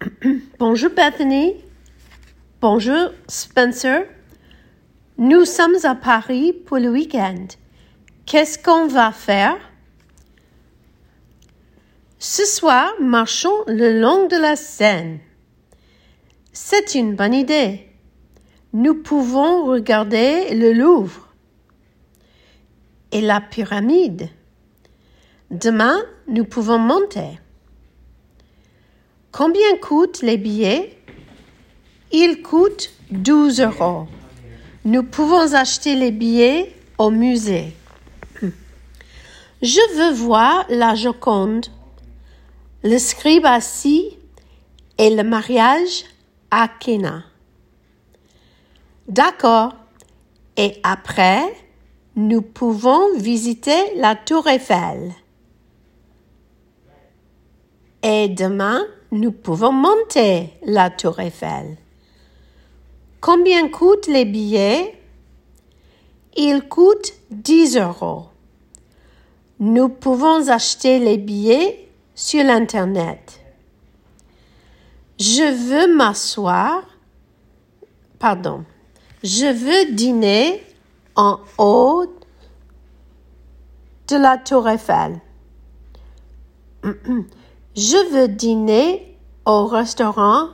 Bonjour Bethany. Bonjour Spencer. Nous sommes à Paris pour le week-end. Qu'est-ce qu'on va faire? Ce soir, marchons le long de la Seine. C'est une bonne idée. Nous pouvons regarder le Louvre et la pyramide. Demain, nous pouvons monter. Combien coûtent les billets? Ils coûtent 12 euros. Nous pouvons acheter les billets au musée. Je veux voir la Joconde, le scribe assis et le mariage à Kena. D'accord. Et après, nous pouvons visiter la tour Eiffel. Et demain, nous pouvons monter la tour Eiffel. Combien coûtent les billets? Ils coûtent 10 euros. Nous pouvons acheter les billets sur l'Internet. Je veux m'asseoir, pardon, je veux dîner en haut de la tour Eiffel. Je veux dîner au restaurant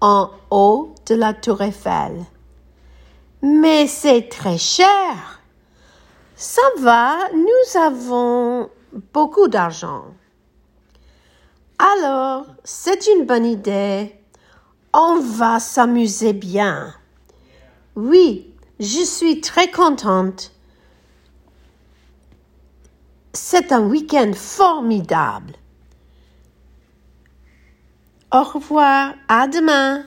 en haut de la tour Eiffel. Mais c'est très cher. Ça va, nous avons beaucoup d'argent. Alors, c'est une bonne idée. On va s'amuser bien. Oui, je suis très contente. C'est un week-end formidable. Au revoir, à demain.